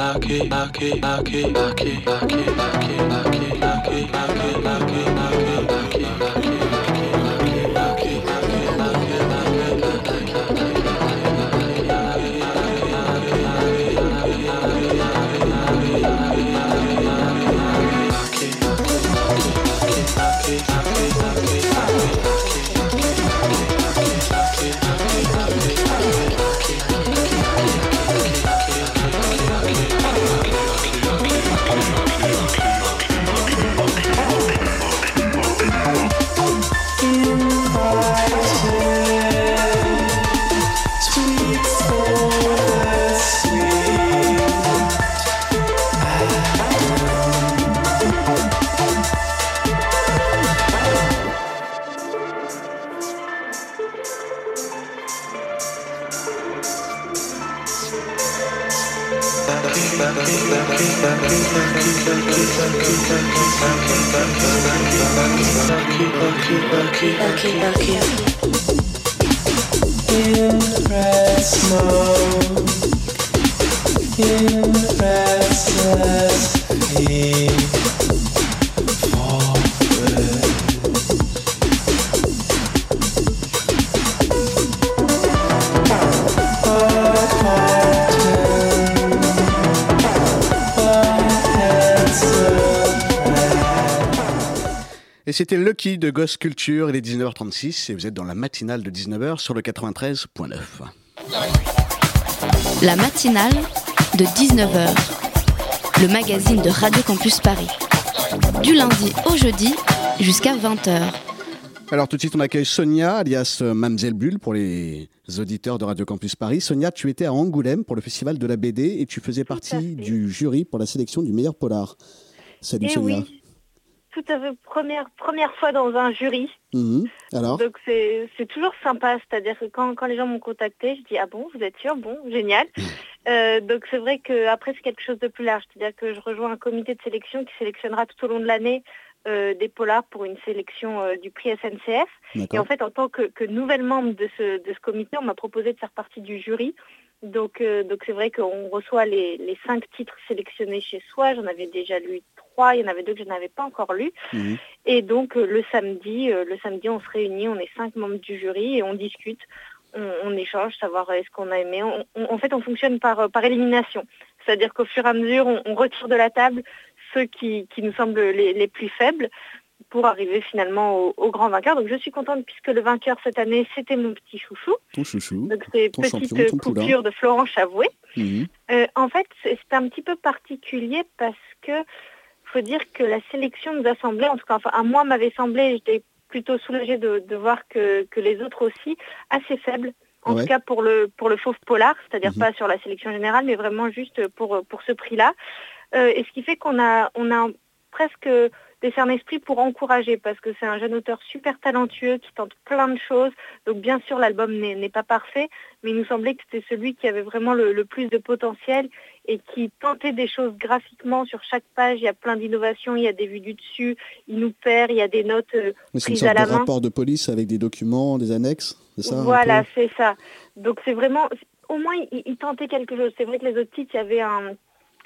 de Ghost Culture, il est 19h36 et vous êtes dans la matinale de 19h sur le 93.9. La matinale de 19h, le magazine de Radio Campus Paris. Du lundi au jeudi jusqu'à 20h. Alors tout de suite on accueille Sonia, alias Mamzelle Bulle pour les auditeurs de Radio Campus Paris. Sonia, tu étais à Angoulême pour le festival de la BD et tu faisais partie du jury pour la sélection du meilleur polar. Salut Eh Sonia. oui, tout à fait première, première fois dans un jury. Mhm. Alors Donc c'est c'est toujours sympa, c'est-à-dire que quand, quand les gens m'ont contacté, je dis ah bon, vous êtes sûr? Bon, génial. Euh, donc c'est vrai que après c'est quelque chose de plus large, c'est-à-dire que je rejoins un comité de sélection qui sélectionnera tout au long de l'année euh, des polars pour une sélection euh, du prix SNCF. Et en fait, en tant que, que nouvelle membre de ce, de ce comité, on m'a proposé de faire partie du jury. Donc euh, donc c'est vrai qu'on reçoit les, les cinq titres sélectionnés chez soi. J'en avais déjà lu trois, il y en avait deux que je n'avais pas encore lus. Mhm. Et donc euh, le samedi, euh, le samedi, on se réunit, on est cinq membres du jury et on discute, on, on échange, savoir euh, est-ce qu'on a aimé. On- on- en fait, on fonctionne par, par élimination. C'est-à-dire qu'au fur et à mesure, on, retire de la table ceux qui, qui nous semblent les, les plus faibles pour arriver finalement au, au grand vainqueur. Donc je suis contente puisque le vainqueur cette année, c'était mon petit chouchou. Ton chouchou. Donc c'est petite coupure de Florent Chavoué. Mhm. Euh, en fait, c'est un petit peu particulier parce que faut dire que la sélection nous a semblé, en tout cas, enfin, à moi m'avait semblé, j'étais plutôt soulagée de, de voir que, que les autres aussi, assez faibles. En Ouais. tout cas pour le pour le fauve polar, c'est-à-dire Mhm. pas sur la sélection générale, mais vraiment juste pour pour ce prix-là. Euh, et ce qui fait qu'on a on a presque décerné esprit pour encourager parce que c'est un jeune auteur super talentueux qui tente plein de choses. Donc bien sûr l'album n'est pas parfait, mais il nous semblait que c'était celui qui avait vraiment le, le plus de potentiel et qui tentait des choses graphiquement sur chaque page. Il y a plein d'innovations, il y a des vues du dessus, il nous perd, il y a des notes euh, prises à la main. rapport de police avec des documents, des annexes, c'est ça Voilà, c'est ça. Donc c'est vraiment, au moins il, il tentait quelque chose. C'est vrai que les autres titres, il y avait un,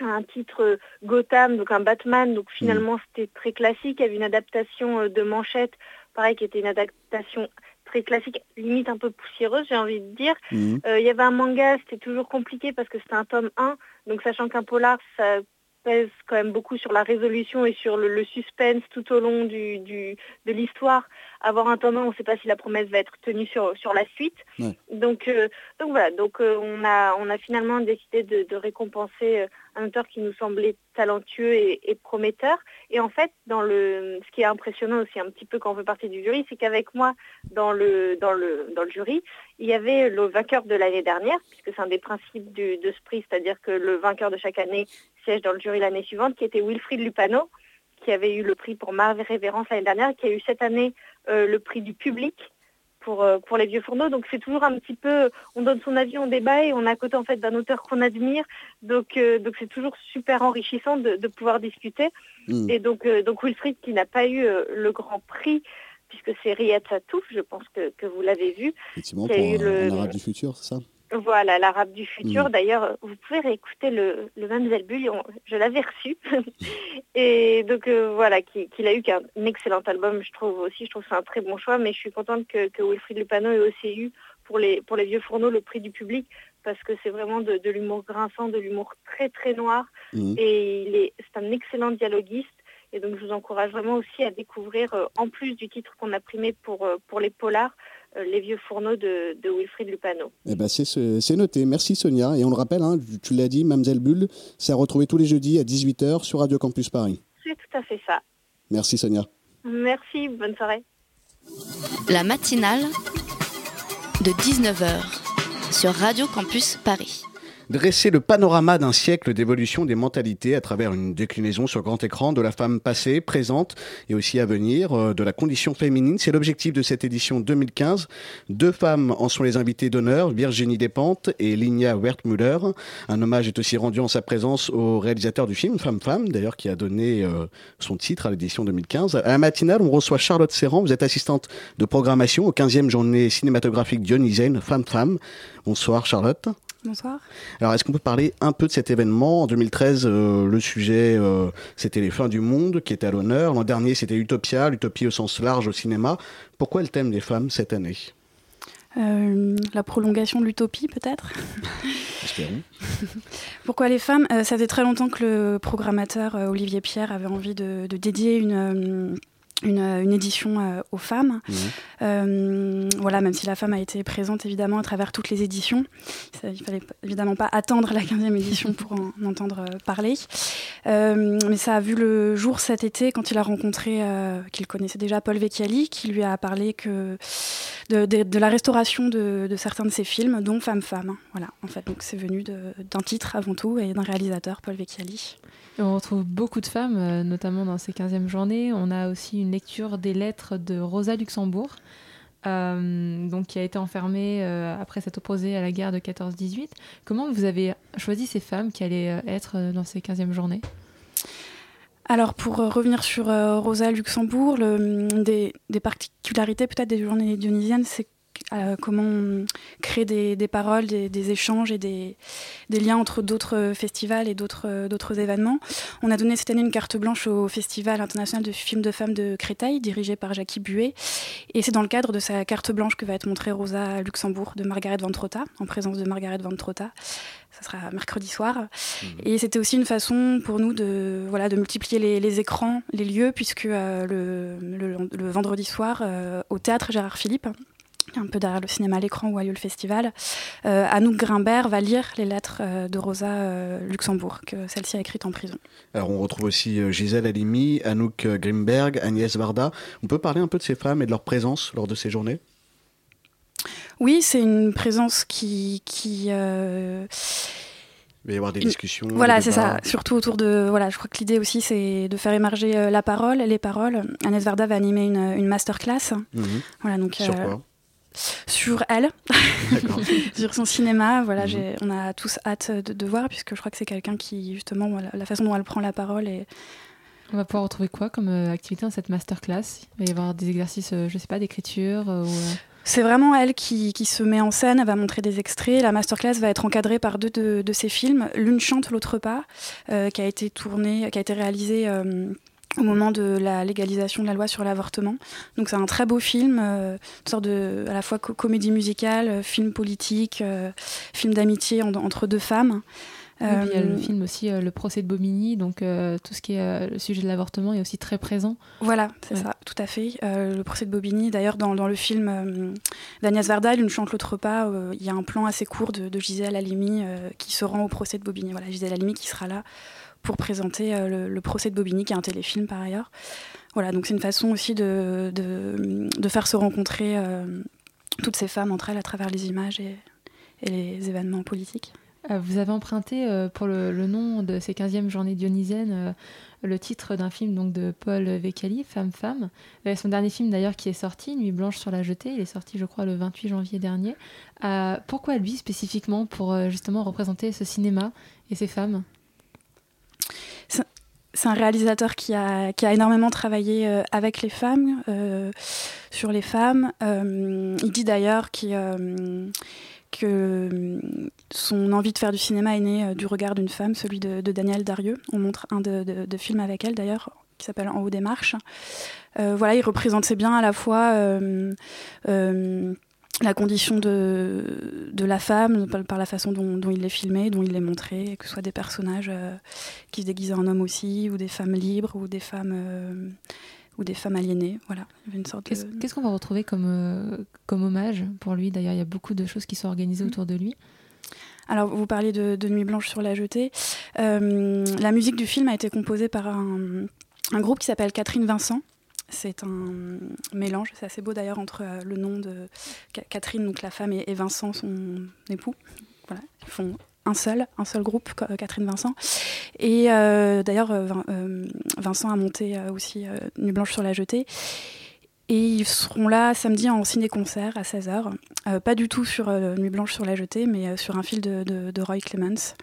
un titre euh, Gotham, donc un Batman, donc finalement c'était très classique. Il y avait une adaptation euh, de Manchette, pareil, qui était une adaptation très classique, limite un peu poussiéreuse, j'ai envie de dire. Mhm. Euh, il y avait un manga, c'était toujours compliqué parce que c'était un tome 1, donc sachant qu'un polar, ça pèse quand même beaucoup sur la résolution et sur le, le suspense tout au long du, du- de l'histoire. Avoir un tome 1, on ne sait pas si la promesse va être tenue sur, sur la suite. Ouais. Donc, euh, donc voilà, donc euh, on, a, on a finalement décidé de, de récompenser un auteur qui nous semblait talentueux et, et prometteur. Et en fait, dans le, ce qui est impressionnant aussi un petit peu quand on fait partie du jury, c'est qu'avec moi, dans le, dans, le, dans le jury, il y avait le vainqueur de l'année dernière, puisque c'est un des principes de ce prix, c'est-à-dire que le vainqueur de chaque année siège dans le jury l'année suivante, qui était Wilfried Lupano, qui avait eu le prix pour Ma Révérence l'année dernière, qui a eu cette année euh, le prix du public pour, euh, pour les vieux fourneaux. Donc c'est toujours un petit peu, on donne son avis, on débat et on est à côté en fait d'un auteur qu'on admire. Donc euh, donc c'est toujours super enrichissant de, de pouvoir discuter. Mhm. Et donc euh, donc Wilfried qui n'a pas eu euh, le grand prix puisque c'est Riyad Satouf, je pense que, que vous l'avez vu. Effectivement, pour un, arabe du futur, c'est ça? Voilà, l'arabe du futur. Mm. D'ailleurs, vous pouvez réécouter le, le Bulle, je l'avais reçu. et donc voilà, qu'il a eu qu'un excellent album, je trouve aussi, je trouve que c'est un très bon choix, mais je suis contente que, que Wilfried Lupano ait aussi eu pour les, pour les vieux fourneaux le prix du public, parce que c'est vraiment de, l'humour grinçant, de l'humour très très noir. Mmh. Et il est, c'est un excellent dialoguiste. Et donc je vous encourage vraiment aussi à découvrir, euh, en plus du titre qu'on a primé pour, euh, pour les polars, euh, les vieux fourneaux de, de Wilfried Lupano. Eh ben c'est, noté. Merci Sonia. Et on le rappelle, hein, tu l'as dit, Mamselle Bulle, c'est à retrouver tous les jeudis à 18h sur Radio Campus Paris. C'est tout à fait ça. Merci Sonia. Merci, bonne soirée. La matinale de 19h sur Radio Campus Paris dresser le panorama d'un siècle d'évolution des mentalités à travers une déclinaison sur grand écran de la femme passée, présente et aussi à venir, euh, de la condition féminine. C'est l'objectif de cette édition 2015. Deux femmes en sont les invitées d'honneur, Virginie Despentes et Linia Wertmüller. Un hommage est aussi rendu en sa présence au réalisateur du film, Femme Femme, d'ailleurs, qui a donné euh, son titre à l'édition 2015. À la matinale, on reçoit Charlotte Serrand. Vous êtes assistante de programmation au 15e journée cinématographique dionysienne Femme Femme. Bonsoir Charlotte. Bonsoir. Alors, est-ce qu'on peut parler un peu de cet événement? En 2013, euh, le sujet, euh, c'était les fins du monde qui étaient à l'honneur. L'an dernier, c'était Utopia, l'utopie au sens large au cinéma. Pourquoi le thème des femmes cette année? Euh, la prolongation de l'utopie, peut-être? Espérons. Pourquoi les femmes? Ça fait très longtemps que le programmateur Olivier Pierre avait envie de dédier une, une, édition euh, aux femmes. Mmh. Euh, voilà, même si la femme a été présente évidemment à travers toutes les éditions. il fallait évidemment pas attendre la 15e édition pour en, entendre euh, parler. mais ça a vu le jour cet été quand il a rencontré, qu'il connaissait déjà Paul Vecchiali, qui lui a parlé que de, la restauration de, certains de ses films, dont Femme Femme. Voilà, en fait, donc c'est venu d'un titre avant tout et d'un réalisateur, Paul Vecchiali. On retrouve beaucoup de femmes, notamment dans ces 15e journées. On a aussi une lecture des lettres de Rosa Luxembourg, euh, donc qui a été enfermée euh, après s'être opposée à la guerre de 14-18. Comment vous avez choisi ces femmes qui allaient euh, être dans ces 15e journées? Alors pour revenir sur Rosa Luxembourg, des, des, particularités peut-être des journées dionysiennes, c'est euh, comment créer des, des paroles, des, des, échanges et des, des liens entre d'autres festivals et d'autres, événements. On a donné cette année une carte blanche au Festival international de films de femmes de Créteil, dirigé par Jackie Buet. Et c'est dans le cadre de sa carte blanche que va être montrée Rosa Luxembourg de Margaret Van Trotta, en présence de Margaret Van Trotta. Ça sera mercredi soir. Mmh. Et c'était aussi une façon pour nous de, voilà, de multiplier les, les écrans, les lieux, puisque euh, le, le, le, vendredi soir, euh, au théâtre Gérard Philippe, un peu derrière le cinéma à l'écran où a lieu le festival, euh, Anouk Grimbert va lire les lettres euh, de Rosa euh, Luxembourg, que celle-ci a écrites en prison. Alors on retrouve aussi Gisèle Halimi, Anouk Grimberg, Agnès Varda. On peut parler un peu de ces femmes et de leur présence lors de ces journées? Oui, c'est une présence qui... qui il va y avoir des discussions. Voilà, c'est ça. Surtout autour de. Voilà, je crois que l'idée aussi, c'est de faire émerger la parole, les paroles. Agnès Varda va animer une, une masterclass. Mhm. Voilà, donc, Sur quoi? Sur elle, sur son cinéma. Voilà, mhm. on a tous hâte de, voir, puisque je crois que c'est quelqu'un qui, justement, la façon dont elle prend la parole et. On va pouvoir retrouver quoi comme euh, activité dans cette masterclass? Il va y avoir des exercices, euh, je sais pas, d'écriture euh, C'est vraiment elle qui, se met en scène, elle va montrer des extraits. La masterclass va être encadrée par deux de, ses films. L'une chante, l'autre pas, qui a été tournée, qui a été réalisée au moment de la légalisation de la loi sur l'avortement. Donc c'est un très beau film, euh, une sorte de à la fois comédie musicale, euh, film politique, euh, film d'amitié entre deux femmes. il y a le film aussi Le procès de Bobigny, donc tout ce qui est le sujet de l'avortement est aussi très présent. Voilà, c'est ça, tout à fait. le procès de Bobigny, d'ailleurs, dans, dans, le film d'Agnès Verdal, Une chante l'autre pas, il y a un plan assez court de, de Gisèle Halimi qui se rend au procès de Bobigny. Voilà, Gisèle Halimi qui sera là pour présenter euh, le, procès de Bobigny, qui est un téléfilm par ailleurs. Voilà, donc c'est une façon aussi de, faire se rencontrer euh, toutes ces femmes entre elles à travers les images et, les événements politiques. Euh, vous avez emprunté pour le, nom de ces 15e journées dionysiennes le titre d'un film donc de Paul Vecchiali, Femme Femme. son dernier film d'ailleurs qui est sorti, Nuit blanche sur la jetée, il est sorti je crois le 28 janvier dernier. pourquoi lui spécifiquement pour justement représenter ce cinéma et ces femmes? C'est un réalisateur qui a, qui a énormément travaillé euh, avec les femmes, euh, sur les femmes. Euh, il dit d'ailleurs que son envie de faire du cinéma est née du regard d'une femme, celui de, Danielle Darieux. On montre un de, de, films avec elle d'ailleurs, qui s'appelle En haut des marches. voilà, il représentait bien à la fois la condition de, de la femme par, la façon dont, il les filmait, dont il les montrait, que ce soit des personnages euh, qui se déguisaient en hommes aussi, ou des femmes libres, ou des femmes, euh, ou des femmes aliénées. Voilà, une sorte Qu'est-ce qu'on va retrouver comme, euh, comme hommage pour lui? D'ailleurs, il y a beaucoup de choses qui sont organisées mm. autour de lui. Alors, vous parliez de, Nuit blanche sur la jetée. la musique du film a été composée par un, un groupe qui s'appelle Catherine Vincent, c'est un mélange, c'est assez beau d'ailleurs, entre euh, le nom de Catherine, donc la femme, et, Vincent, son époux. Voilà, ils font un seul, un seul groupe, Catherine Vincent. Et euh, d'ailleurs, euh, Vincent a monté aussi Nuit Blanche sur la Jetée. Et ils seront là samedi en ciné-concert à 16h. pas du tout sur Nuit Blanche sur la Jetée, mais sur un fil de, Roy Clemens.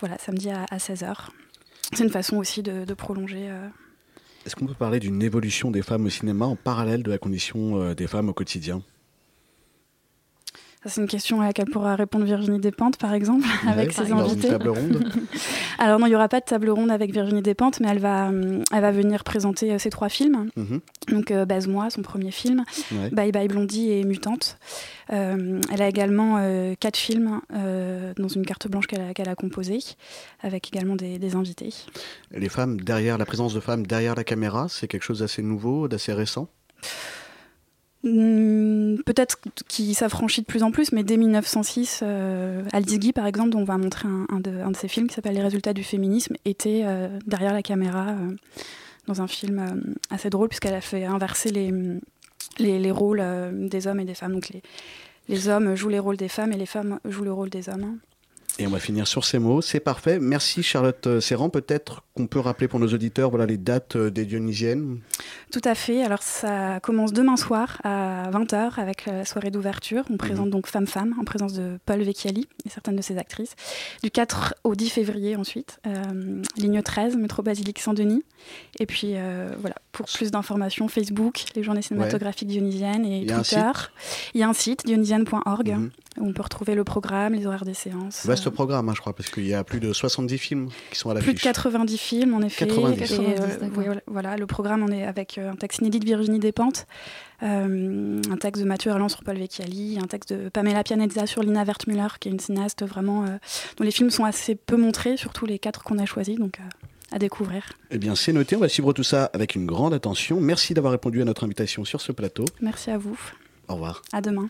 Voilà, samedi à, 16h. C'est une façon aussi de, prolonger est-ce qu'on peut parler d'une évolution des femmes au cinéma en parallèle de la condition euh, des femmes au quotidien? C'est une question à laquelle pourra répondre Virginie Despentes, par exemple, avec ses invités. table ronde. Alors non, il n'y aura pas de table ronde avec Virginie Despentes, mais elle va, euh, elle va venir présenter euh, ses trois films. Mhm. Donc euh, Base-moi, son premier film, Bye Bye Blondie et Mutante. elle a également quatre films dans une carte blanche qu'elle a, composée, avec également des, des, invités. Les femmes derrière, la présence de femmes derrière la caméra, c'est quelque chose d'assez nouveau, d'assez récent? Peut-être qui s'affranchit de plus en plus, mais dès 1906, euh, Aldis Guy, par exemple, dont on va montrer un, de, ses films qui s'appelle Les résultats du féminisme, était euh, derrière la caméra euh, dans un film assez drôle, puisqu'elle a fait inverser les, les, rôles des hommes et des femmes. Donc les hommes jouent les rôles des femmes et les femmes jouent le rôle des hommes. Et on va finir sur ces mots. C'est parfait. Merci Charlotte euh, Serran. Peut-être qu'on peut rappeler pour nos auditeurs voilà, les dates euh, des Dionysiennes. Tout à fait. Alors ça commence demain soir à 20h avec la soirée d'ouverture. On présente mhm. donc Femme Femme en présence de Paul Vecchiali et certaines de ses actrices. Du 4 au 10 février ensuite, euh, ligne 13, métro Basilique Saint-Denis. Et puis voilà, pour plus d'informations, Facebook, les journées cinématographiques dionysiennes et Twitter. Il y a un site, dionysienne.org, mhm. où on peut retrouver le programme, les horaires des séances ce programme, hein, je crois, parce qu'il y a plus de 70 films qui sont à l'affiche. Plus de 90 films, en effet. 90. Euh, voilà, le programme, on est avec euh, un texte inédit de Virginie Despentes, euh, un texte de Mathieu Erland sur Paul Vecchiali, un texte de Pamela Pianezza sur Lina Wertmüller, qui est une cinéaste vraiment dont les films sont assez peu montrés, surtout les quatre qu'on a choisis. Donc, à découvrir. Eh bien, c'est noté. On va suivre tout ça avec une grande attention. Merci d'avoir répondu à notre invitation sur ce plateau. Merci à vous. Au revoir. À demain.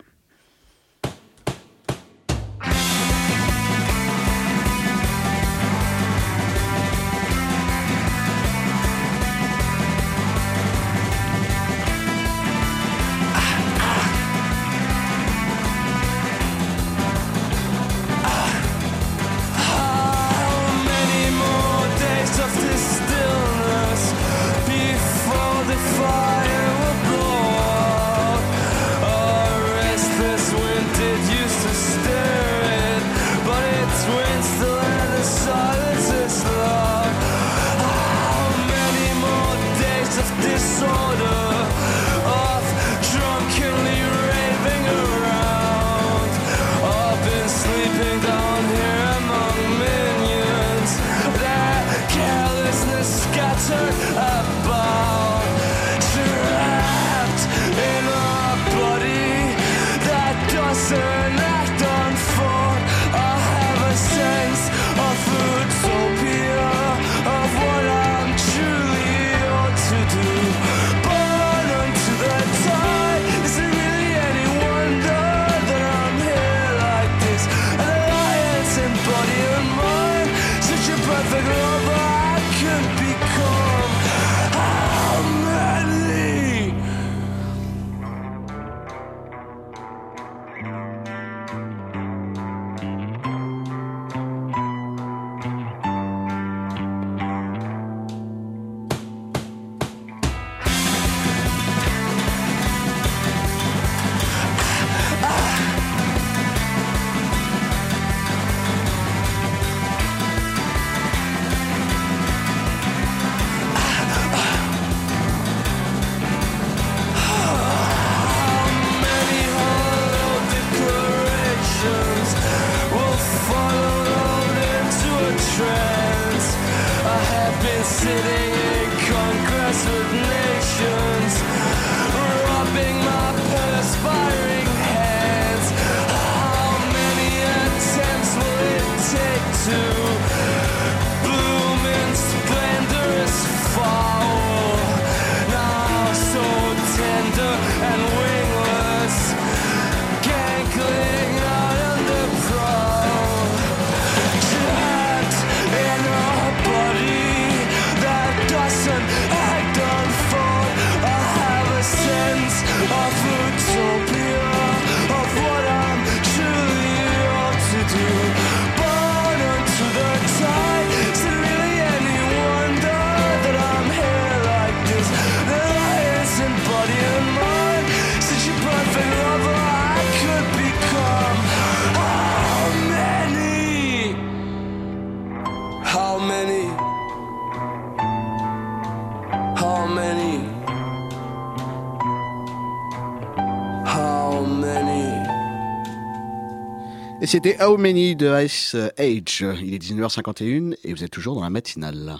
Et c'était How Many de Ice Age. Il est 19h51 et vous êtes toujours dans la matinale.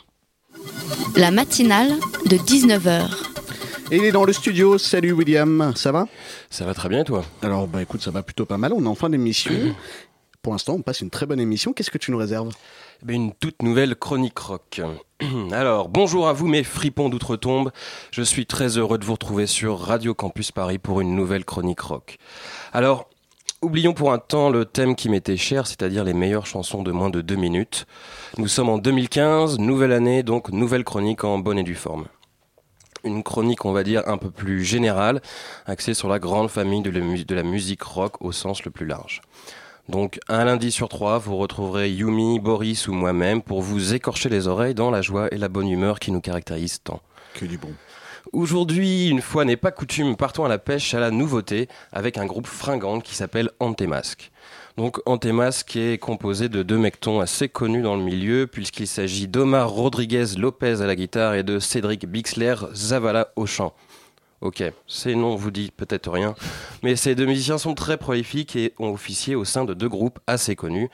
La matinale de 19h. Et il est dans le studio. Salut William, ça va? Ça va très bien toi? Alors bah écoute, ça va plutôt pas mal. On est en fin d'émission. Pour l'instant, on passe une très bonne émission. Qu'est-ce que tu nous réserves? Eh Une toute nouvelle chronique rock. Alors, bonjour à vous mes fripons d'outre-tombe. Je suis très heureux de vous retrouver sur Radio Campus Paris pour une nouvelle chronique rock. Alors, Oublions pour un temps le thème qui m'était cher, c'est-à-dire les meilleures chansons de moins de deux minutes. Nous sommes en 2015, nouvelle année, donc nouvelle chronique en bonne et due forme. Une chronique, on va dire, un peu plus générale, axée sur la grande famille de la musique rock au sens le plus large. Donc un lundi sur trois, vous retrouverez Yumi, Boris ou moi-même pour vous écorcher les oreilles dans la joie et la bonne humeur qui nous caractérisent tant. Que du bon. Aujourd'hui, une fois n'est pas coutume, partons à la pêche à la nouveauté avec un groupe fringant qui s'appelle Antemasque. Donc Antemasque est composé de deux mectons assez connus dans le milieu puisqu'il s'agit d'Omar Rodriguez Lopez à la guitare et de Cédric Bixler Zavala au chant. Ok, ces noms vous dit peut-être rien, mais ces deux musiciens sont très prolifiques et ont officié au sein de deux groupes assez connus.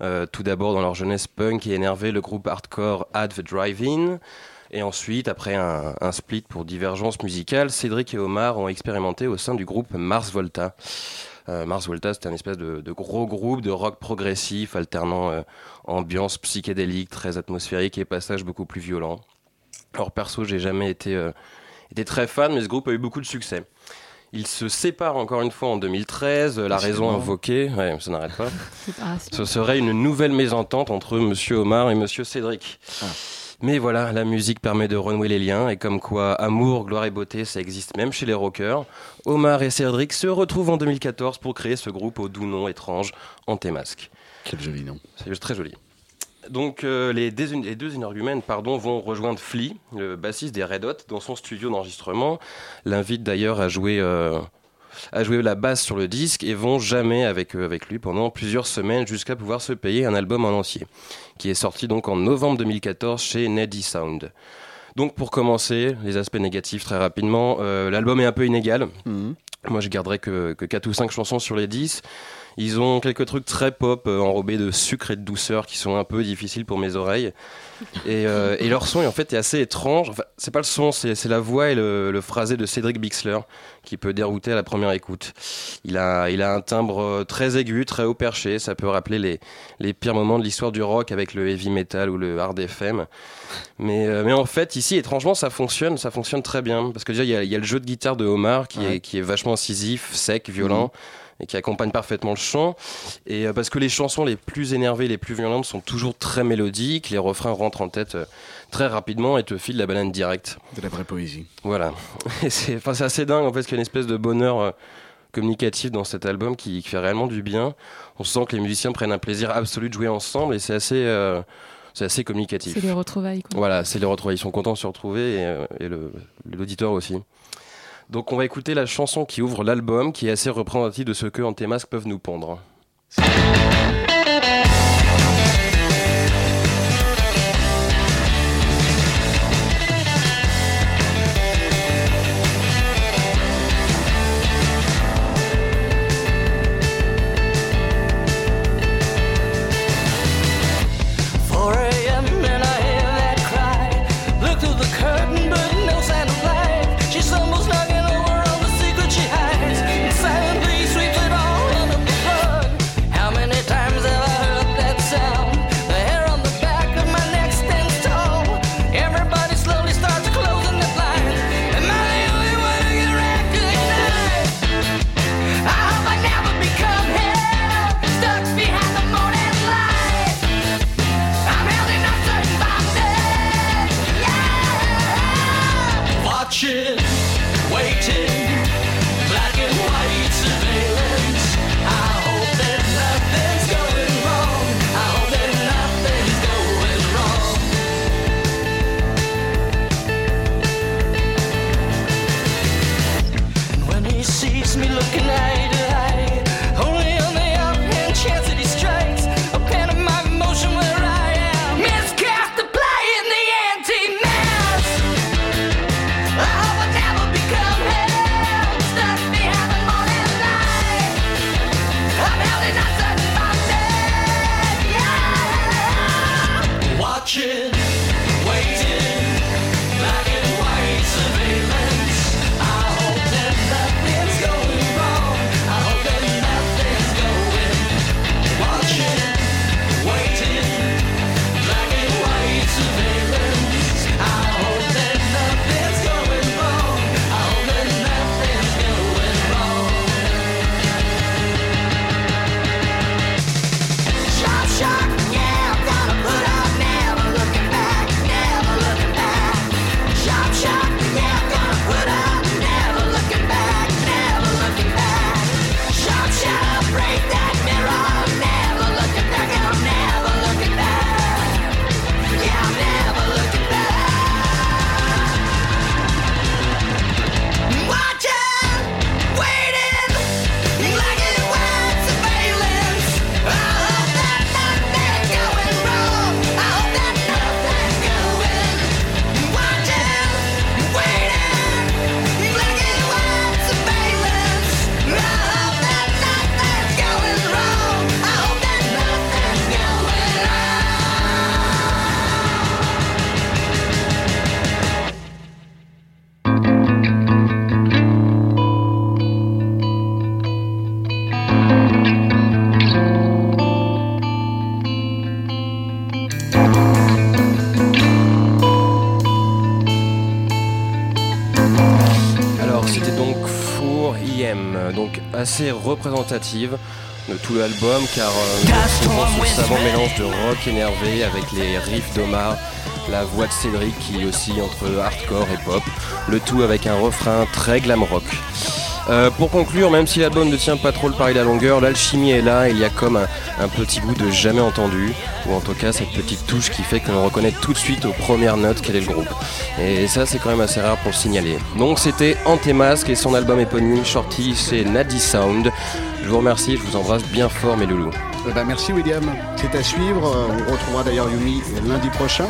Euh, tout d'abord dans leur jeunesse punk et énervé, le groupe hardcore Ad the Drive-In. Et ensuite, après un, split pour divergence musicale, Cédric et Omar ont expérimenté au sein du groupe Mars Volta. Euh, Mars Volta, c'était un espèce de, gros groupe de rock progressif, alternant euh, ambiance psychédélique, très atmosphérique et passage beaucoup plus violent. Alors perso, j'ai jamais été, euh, été très fan, mais ce groupe a eu beaucoup de succès. Il se sépare encore une fois en 2013. La raison invoquée, ça n'arrête pas. Ce serait une nouvelle mésentente entre Monsieur Omar et Monsieur Cédric. Ah. Mais voilà, la musique permet de renouer les liens et comme quoi amour, gloire et beauté, ça existe même chez les rockers. Omar et Cédric se retrouvent en 2014 pour créer ce groupe au doux nom étrange Antémasque. Quel joli nom. C'est très joli. Donc euh, les, deux énergumènes pardon, vont rejoindre Flea, le bassiste des Red Hot, dans son studio d'enregistrement. L'invite d'ailleurs à jouer euh, à jouer la basse sur le disque et vont jamais avec, euh, avec lui pendant plusieurs semaines jusqu'à pouvoir se payer un album en entier, qui est sorti donc en novembre 2014 chez Neddy Sound. Donc pour commencer, les aspects négatifs très rapidement, euh, l'album est un peu inégal. Mhm. Moi je garderai que, que 4 ou 5 chansons sur les 10. Ils ont quelques trucs très pop, euh, enrobés de sucre et de douceur qui sont un peu difficiles pour mes oreilles. Et, euh, leur son, en fait, est assez étrange. Enfin, c'est pas le son, c'est la voix et le, phrasé de Cédric Bixler qui peut dérouter à la première écoute. Il a, il a un timbre euh, très aigu, très haut perché. Ça peut rappeler les, les pires moments de l'histoire du rock avec le heavy metal ou le hard FM. Mais, mais en fait, ici, étrangement, ça fonctionne, ça fonctionne très bien. Parce que déjà, il y a, le jeu de guitare de Omar qui, est, qui est vachement incisif, sec, violent. Mhm et qui accompagne parfaitement le chant. Et euh, parce que les chansons les plus énervées, les plus violentes sont toujours très mélodiques, les refrains rentrent en tête euh, très rapidement et te filent la banane directe. De la vraie poésie. Voilà. Et c'est assez dingue en fait qu'il y a une espèce de bonheur euh, communicatif dans cet album qui, fait réellement du bien. On sent que les musiciens prennent un plaisir absolu de jouer ensemble et c'est assez, c'est assez communicatif. C'est les retrouvailles. Voilà, c'est les retrouvailles. Ils sont contents de se retrouver et, et l'auditeur aussi. Donc on va écouter la chanson qui ouvre l'album, qui est assez représentative de ce que Antémasque peuvent nous pondre. Assez représentative de tout l'album car euh, ce savant mélange de rock énervé avec les riffs d'Omar, la voix de Cédric qui oscille entre hardcore et pop, le tout avec un refrain très glam rock. Euh, pour conclure, même si l'album ne tient pas trop le pari de la longueur, l'alchimie est là, il y a comme un, petit goût de jamais entendu, ou en tout cas cette petite touche qui fait que l'on reconnaît tout de suite aux premières notes quel est le groupe. Et ça c'est quand même assez rare pour le signaler. Donc c'était Antémasque et son album éponyme Shorty, c'est Nadi Sound. Je vous remercie, je vous embrasse bien fort mes loulous. Eh ben, merci William, c'est à suivre. Euh, On retrouvera d'ailleurs Yumi lundi prochain.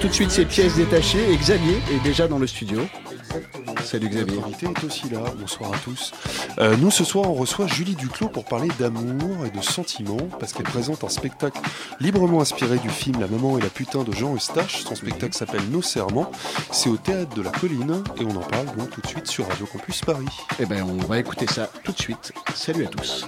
Tout de suite, ces pièces détachées. Et Xavier est déjà dans le studio. Salut Xavier. Notre est aussi là. Bonsoir à tous. Euh, nous, ce soir, on reçoit Julie Duclos pour parler d'amour et de sentiments, parce qu'elle présente un spectacle librement inspiré du film La maman et la putain de Jean Eustache. Son spectacle s'appelle Nos serments. C'est au théâtre de la Colline et on en parle donc tout de suite sur Radio Campus Paris. Eh ben, on va écouter ça tout de suite. Salut à tous.